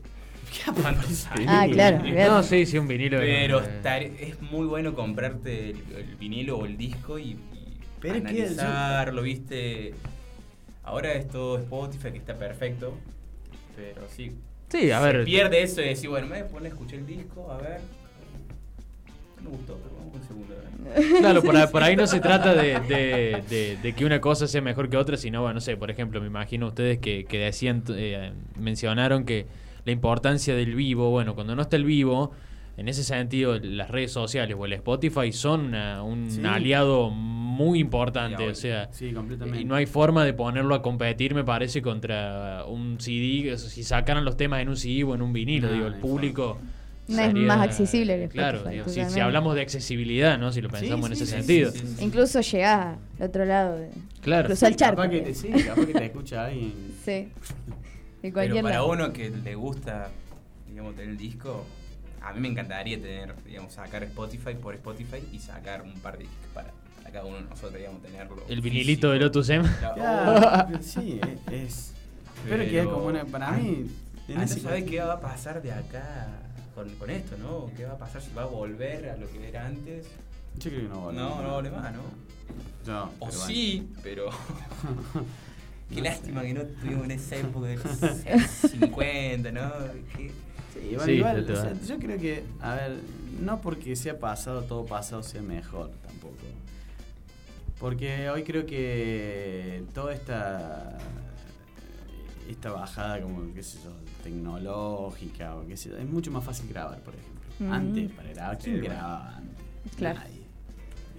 ¿Cuánto sale? Ah, claro. No, sí, sí, un vinilo. Pero estar- es muy bueno comprarte el, el vinilo o el disco y, y Pero que analizarlo, viste. Ahora es todo Spotify que está perfecto, pero sí. Sí, a se ver. pierde eso de decir, bueno, me voy a poner a escuchar el disco, a ver. No me gustó, pero vamos con ver. Claro, por, ahí- por ahí no se trata de, de- de- de que una cosa sea mejor que otra, sino, bueno, no sé, por ejemplo, me imagino ustedes que, que decían, eh, mencionaron que la importancia del vivo, bueno, cuando no está el vivo, en ese sentido, las redes sociales o el Spotify son una- un Sí. aliado muy importante, o sea, Sí, completamente. y no hay forma de ponerlo a competir, me parece, contra un CD, si sacaran los temas en un CD o en un vinilo, No, digo, el público... No es más accesible el Claro, Spotify, digo, si- si, hablamos de accesibilidad, ¿no? Si lo pensamos en sí, ese sí, sentido. sí, sí, sí. Incluso llegás al otro lado, de, Claro. cruzar el charco. Capaz que te, sí, capaz que te escucha alguien. Sí. De Pero cualquier para lado. uno que le gusta, digamos, tener el disco, a mí me encantaría tener, digamos, sacar Spotify por Spotify y sacar un par de discos para, cada uno de nosotros, digamos, tenerlo. El vinilito físico. de Lotus M. Claro. Claro, sí, es. es- Pero que es Pero- como una. Para mí. Ah, no sabes qué va a pasar de acá con, con esto, ¿no? ¿Qué va a pasar si va a volver a lo que era antes? Yo creo que no vale. No, no vale más, ¿no? No, O pero bueno. sí, pero. Qué No lástima sé. que no tuvimos en esa época de los 50, ¿no? Qué- Sí, bueno, Sí, igual, o sea, yo creo que, a ver, no porque sea pasado, todo pasado sea mejor tampoco. Porque hoy creo que toda esta esta bajada como qué sé yo, tecnológica o qué sé yo, es mucho más fácil grabar, por ejemplo. Mm. Antes para grabar, ¿quién Sí, bueno. grababa antes? Claro. Nadie.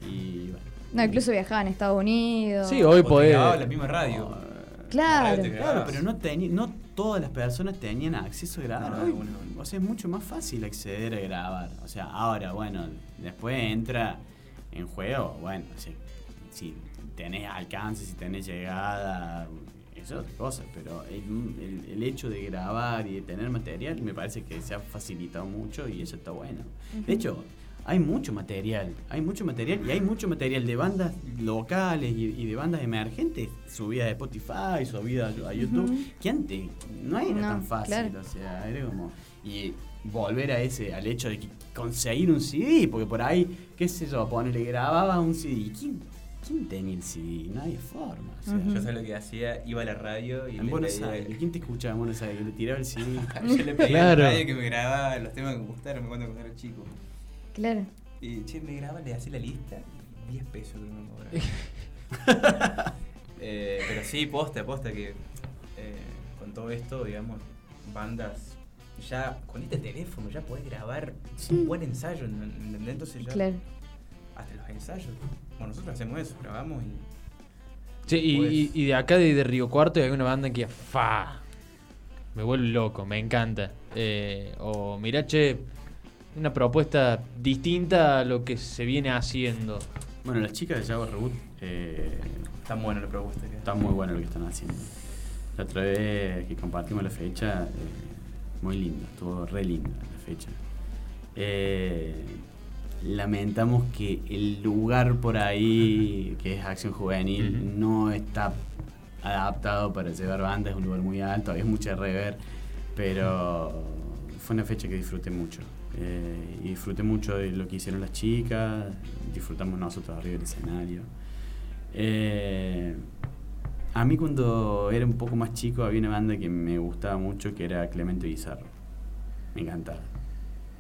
Y bueno. No, incluso viajaba en Estados Unidos. Sí, hoy podés. grababa la misma radio. No, Claro. Radio Claro, pero no, no todas las personas tenían acceso a grabar. No, Hoy. O sea, es mucho más fácil acceder a grabar. O sea, ahora, bueno, después entra en juego, bueno, si, si tenés alcance, si tenés llegada, es otra cosa, pero el, el- el hecho de grabar y de tener material me parece que se ha facilitado mucho y eso está bueno. De hecho, hay mucho material, hay mucho material y hay mucho material de bandas locales y, y de bandas emergentes subidas a Spotify, subidas a YouTube, que antes no era No, tan fácil, claro. o sea, era como y volver a ese al hecho de conseguir un CD, porque por ahí, qué sé yo, ponerle grababa un CD, ¿quién, quién tenía el CD? No hay forma, o sea, Ujú. Yo sé lo que hacía, iba a la radio y en Buenos pedía- Aires, ¿quién te escuchaba en Buenos Aires? Le tiraba el CD. Yo le pedía Claro. a la radio que me grababa los temas que me gustaron cuando era chico. Claro. Y che, me graba, le hacía la lista, 10 pesos que me cobraba. Eh, pero sí, posta, posta que eh, con todo esto, digamos, bandas, ya con este teléfono ya podés grabar un buen ensayo, ¿entendés? Entonces ya Claro. hasta los ensayos. Bueno, nosotros hacemos eso, grabamos y Sí, y, Pues- y- de acá de, de Río Cuarto hay una banda que fa me vuelve loco, me encanta. Eh, o mira, che, una propuesta distinta a lo que se viene haciendo. Bueno, las chicas de Java Reboot eh, tan buena la propuesta que está muy bueno lo que están haciendo. La otra vez que compartimos la fecha, eh, muy linda, estuvo re linda la fecha. Eh, lamentamos que el lugar por ahí, que es Acción Juvenil, no está adaptado para llevar bandas, es un lugar muy alto, había mucha rever, pero fue una fecha que disfruté mucho. Eh, y disfruté mucho de lo que hicieron las chicas, disfrutamos nosotros arriba del escenario. Eh, a mí cuando era un poco más chico había una banda que me gustaba mucho que era Clemente Bizarro. Me encantaba.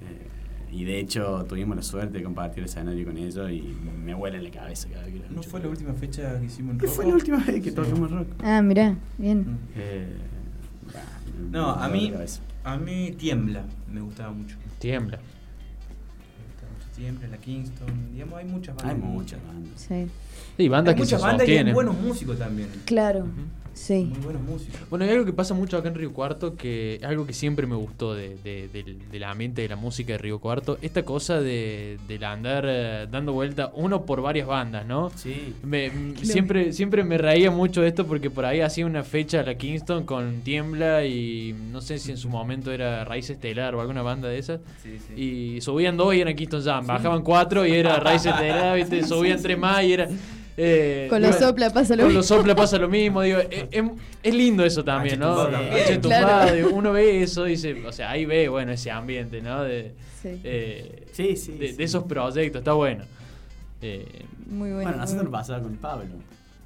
Eh, y de hecho tuvimos la suerte de compartir el escenario con ellos y me vuela en la cabeza cada vez que lo ¿No fue la última fecha que hicimos en ¿Qué Rojo? fue la última vez que Sí. tocamos rock? Ah, mirá, bien. Mm. Eh, bah, No, a mí, a mí Tiembla me gustaba mucho. Tiembla. Me gustaba mucho Tiembla, la Kingston, digamos, hay muchas bandas. Hay muchas bandas. Sí. Sí, bandas Hay que se muchas bandas y hay sostienen. buenos músicos también. Claro. Sí. Muy buenos músicos. Bueno, hay algo que pasa mucho acá en Río Cuarto, que algo que siempre me gustó de, del ambiente de la música de Río Cuarto, esta cosa de, del andar eh, dando vuelta uno por varias bandas, ¿no? Sí. Me- siempre, siempre me reía mucho de esto porque por ahí hacía una fecha la Kingston con Tiembla y no sé si en su momento era Raíz Estelar o alguna banda de esas. Sí, sí. Y subían dos y eran Kingston Jam, bajaban cuatro y era Raíz Estelar, ¿viste? subían tres más y era... eh, Con los sopla pasa lo con mismo. los sopla pasa lo mismo, digo, es, es- es lindo eso también, ¿no? Tumbado también. H Claro. Tumbado, digo, uno ve eso y dice, o sea, ahí ve, bueno, ese ambiente, ¿no? De, Sí. eh, Sí, sí, de, sí. de esos proyectos, está bueno. Eh, Muy bueno. Bueno, nosotros bueno. pasaba con Pablo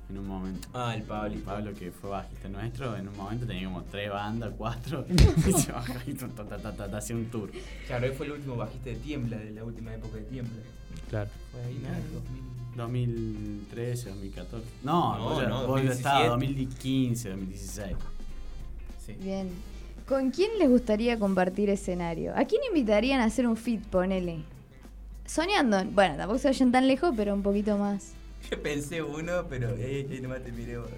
en un momento. Ah, el Pablo. Pablo, que fue bajista nuestro, en un momento tenía como tres bandas, cuatro, y se bajaba y ta, ta, ta, ta, ta, hacía un tour. Claro, él fue el último bajista de Tiembla, de la última época de Tiembla. claro. Fue ahí en el 2000. 2013, 2014. No, No, vos no, vos ya 2017. estabas 2015, 2016. Sí. Bien. ¿Con quién les gustaría compartir escenario? ¿A quién invitarían a hacer un fit, ponele? Soñando, bueno, tampoco se vayan tan lejos, pero un poquito más. Yo pensé uno, pero eh, eh, nomás te miré vos.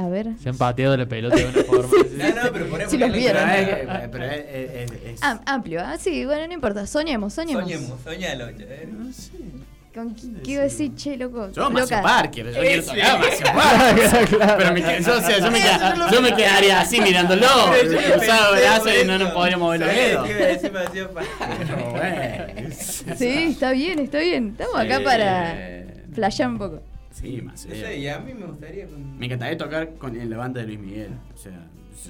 A ver. Se han pateado la pelota de una forma. No, no, pero por Si los vieron. Pero es, que- pero es, es- es- Am- amplio, ¿ah? Sí, bueno, no importa. Soñemos, soñemos. Soñemos, soñalo. eh. No sé. ¿Con quién qué iba a decir, che, loco? Yo, Macio loca? Parker, yo quiero a Macio Parker. Pero me, yo, o sea, yo, me queda- yo me quedaría así mirándolo, cruzado y no eso. nos podríamos mover los ¿Sabés dedos. qué. Sí, está bien, está bien. Estamos acá Sí. para flashear un poco. Sí, Macio. No sé, y a mí me gustaría con... Me encantaría tocar con en la banda de Luis Miguel. O sea,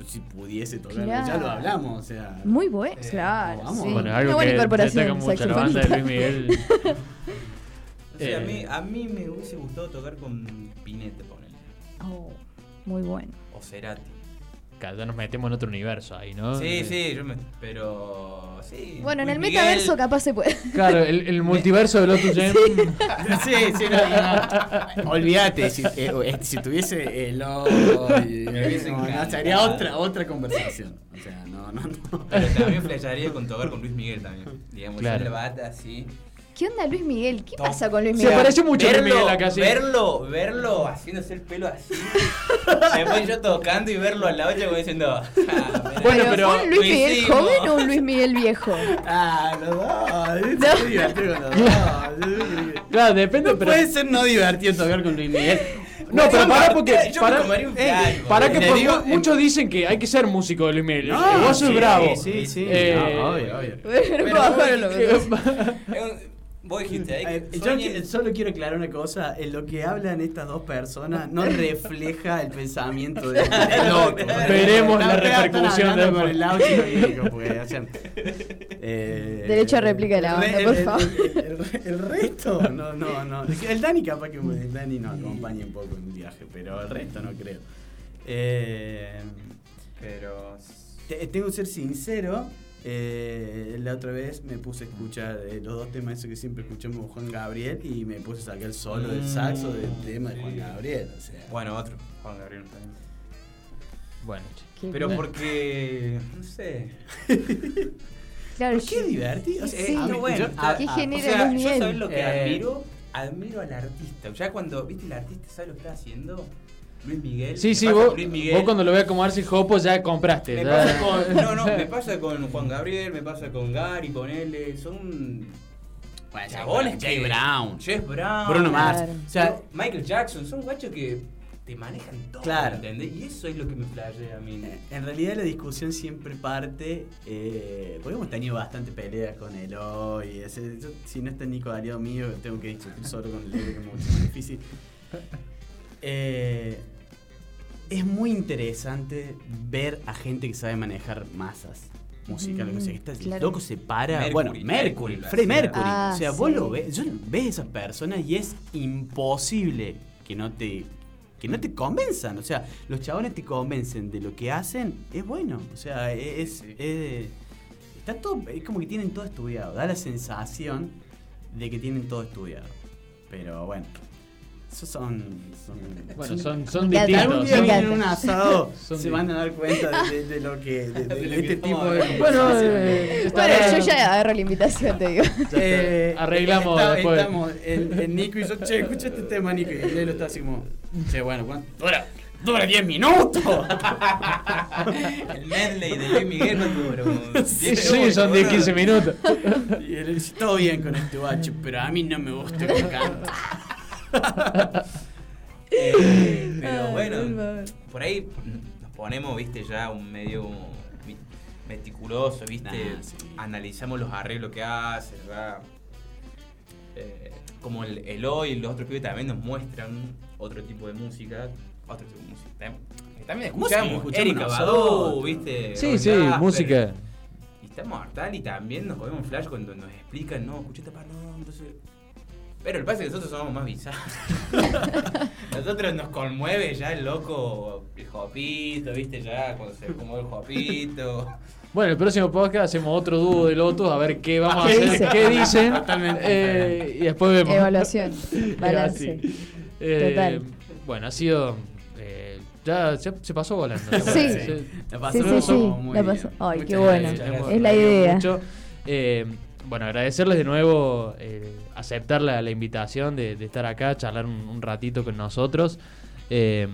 si pudiese tocar, Claro. ya lo hablamos. O sea, Muy bueno, Eh, claro. vamos. sí. Bueno, Una algo buena que incorporación mucho la banda de Luis Miguel. O sea, a, Eh. mí, a mí me hubiese gustado tocar con Pinete, ponele. Oh, muy bueno. O Cerati. Ya nos metemos en otro universo ahí, ¿no? Sí, Eh, sí, yo me... Pero... Sí. Bueno, en el Miguel- metaverso capaz se puede. Claro, el, el multiverso de Lotus Jam. sí, sí, no, no. Olvídate, si, eh, eh, si tuviese el hubiese no, sería otra, otra conversación. O sea, no, no, no. Pero también flasharía con tocar con Luis Miguel también. Digamos, Claro. la bata así. ¿Qué onda Luis Miguel? ¿Qué pasa con Luis Se Miguel? parece mucho a Luis verlo, Miguel acá, sí. verlo, verlo haciéndose el pelo así. Después yo tocando y verlo al lado como diciendo. "Ah, Bueno, pero, pero ¿fue un Luis Miguel hicimos". joven o un Luis Miguel viejo? Ah, los dos. No. Es muy divertido con los dos. Claro, depende, No pero. puede ser no divertido tocar con Luis Miguel. No, pero pará porque. Yo me Pará, comería un eh, que por- digo, mu- muchos dicen que hay que ser músico de Luis Miguel. No, Eh, vos sos sí, bravo. Sí, sí. Eh, no, obvio, obvio. Pero Pero ¿cómo bajaron vos dijiste- Eh, yo solo quiero aclarar una cosa, en lo que hablan estas dos personas no refleja el pensamiento de, del otro. Veremos la repercusión de- con el audio pues, o sea, eh, Derecho a réplica de la banda, por el- favor. El, el- el resto, no, no, no. El Dani capaz que el Dani nos acompañe un poco en el viaje, pero el resto no creo. Eh, Pero. te- tengo que ser sincero. Eh, la otra vez me puse a escuchar eh, los dos temas esos que siempre escuchamos con Juan Gabriel y me puse a sacar el solo del saxo del tema de Juan Gabriel. O sea, Bueno, otro. Juan Gabriel también. Bueno. Qué Pero bien. porque. No sé. Claro, ¿Por qué divertido? O sea, Sí. a mí- Está bueno. yo- está- ¿Qué a- a- genera o sea, yo sabés lo que Eh, admiro. Admiro al artista. Ya cuando, viste, el artista sabe lo que está haciendo. Luis Miguel. Sí, sí, vos, con Luis Miguel. vos cuando lo veas como Arce Jopo ya compraste. Me ya. pasa con. No, no, me pasa con Juan Gabriel, me pasa con Gary, ponele. Son. Bueno, chabones Jay que- Brown, Jeff Brown. Bruno Mars. Claro. O sea, Michael Jackson. Son guachos que te manejan todo. Claro. ¿Entendés? Y eso es lo que me flashea a mí. Eh, En realidad la discusión siempre parte, eh, porque hemos tenido bastante peleas con él hoy. si no está Nico aliado mío, tengo que discutir solo con el que es mucho más difícil. Eh, es muy interesante ver a gente que sabe manejar masas. Música, lo que sea. Mm, Está, el claro. loco se para. Mercury, bueno, Mercury Freddie. Mercury. Ah, o sea, vos lo ves, yo ves a esas personas y es imposible que no te que no te convenzan. O sea, los chabones te convencen de lo que hacen, es bueno. O sea, es, Sí, sí. es- está todo, es como que tienen todo estudiado. Da la sensación de que tienen todo estudiado. Pero bueno. Esos son. son Bueno, son, son encanta. Algún distintos. día vienen un asado, se van a dar cuenta de, de- de lo que. de, de- De este tipo de. Bueno, conversaciones. eh, Bueno, yo ya agarro la invitación, te digo. Eh, Arreglamos está- después. Estamos, el, el Nico hizo, che, escucha este tema, Nico. Y Lelo está así como, che, bueno, ¿cuánto? Dura, dura 10 minutos. El medley de Luis Miguel no como Sí, 10 sí, son 10, 15 minutos. Y él dice, todo bien con este guacho, pero a mí no me gusta que canta. Eh, pero Ay, bueno, por ahí nos ponemos, viste, ya un medio meticuloso, viste. Sí. Analizamos los arreglos que hace, ¿verdad? Eh, como el, el hoy y los otros pibes también nos muestran otro tipo de música. Otro tipo de música. También escuchamos, escuchamos Erika. Badu, viste. Sí, Ron sí, Gasper. música. Y estamos hartal y también nos comemos flash cuando nos explican, no, escuché esta no, entonces. Pero el pasa es que nosotros somos más bizarros. nosotros nos conmueve ya el loco, el jopito, viste, ya cuando se conmueve el jopito. Bueno, el próximo podcast hacemos otro dúo de Lotus a ver qué vamos a ¿Qué hacer, qué dicen. Totalmente eh, y después vemos. Evaluación, Es balance. Eh, Total. Bueno, ha sido. eh, ya se, se pasó volando. la Sí. verdad. La Sí, pasamos sí, sí, muy la bien. pasó- Ay, Muchas qué bueno. Es la idea. mucho. Bueno, agradecerles de nuevo eh, aceptar la, la invitación de, de estar acá, charlar un, un ratito con nosotros. Eh,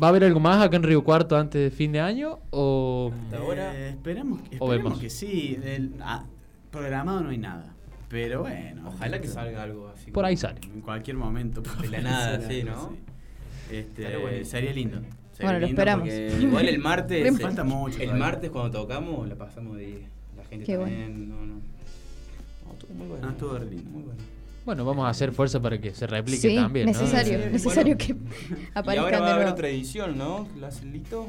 ¿Va a haber algo más acá en Río Cuarto antes de fin de año? ¿O Hasta ahora. Eh, esperemos O esperemos vemos. que sí. El- ah, programado no hay nada. Pero bueno. Ojalá que salga algo así. por ahí sale? En cualquier momento. De la nada, sí, ¿no? así. Este, buenísimo. sería lindo. Sería Bueno, lo lindo esperamos. porque- Igual el martes. El- Falta mucho El todavía. martes cuando tocamos la pasamos de 10. La gente Qué también, no, no. No, estuvo muy bueno. Ah, estuvo re lindo. Muy bueno. Bueno, vamos a hacer fuerza para que se replique Sí, también. ¿no? necesario, Sí. necesario Bueno. que Y aparezcan ahora va a haber otra edición, ¿no? ¿La hace Lito?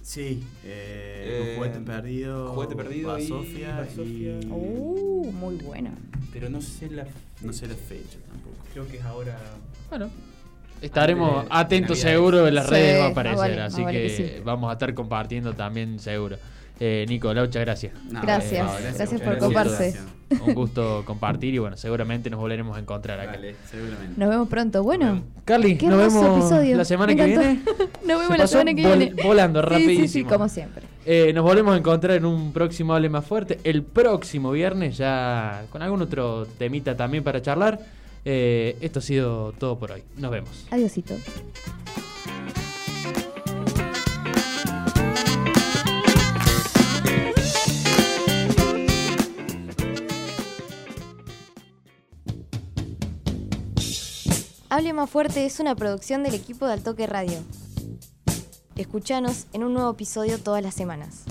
Sí, eh, Eh, juguete perdido. Juguete Perdido y Sofía Basofia. y. Uh, muy buena. Pero no sé la. No sé la fecha tampoco. Creo que es ahora. Bueno, estaremos atentos de seguro en las Sí, redes va a aparecer, vale, así vale que, que sí. vamos a estar compartiendo también seguro. Eh, Nico, Laucha, gracias. No, Gracias, no, gracias por muchas coparse. Un gusto compartir y bueno, seguramente nos volveremos a encontrar acá. Seguramente. Nos vemos pronto. Bueno, Carly, qué nos vemos episodio. la semana que viene. Nos vemos Se la semana que vol- viene. volando, Sí, sí, sí, rapidísimo. como siempre. Eh, nos volvemos a encontrar en un próximo Hable Más Fuerte. El próximo viernes, ya con algún otro temita también para charlar. Eh, esto ha sido todo por hoy. Nos vemos. Adiosito. Hable más fuerte es una producción del equipo de Altoque Radio. Escuchanos en un nuevo episodio todas las semanas.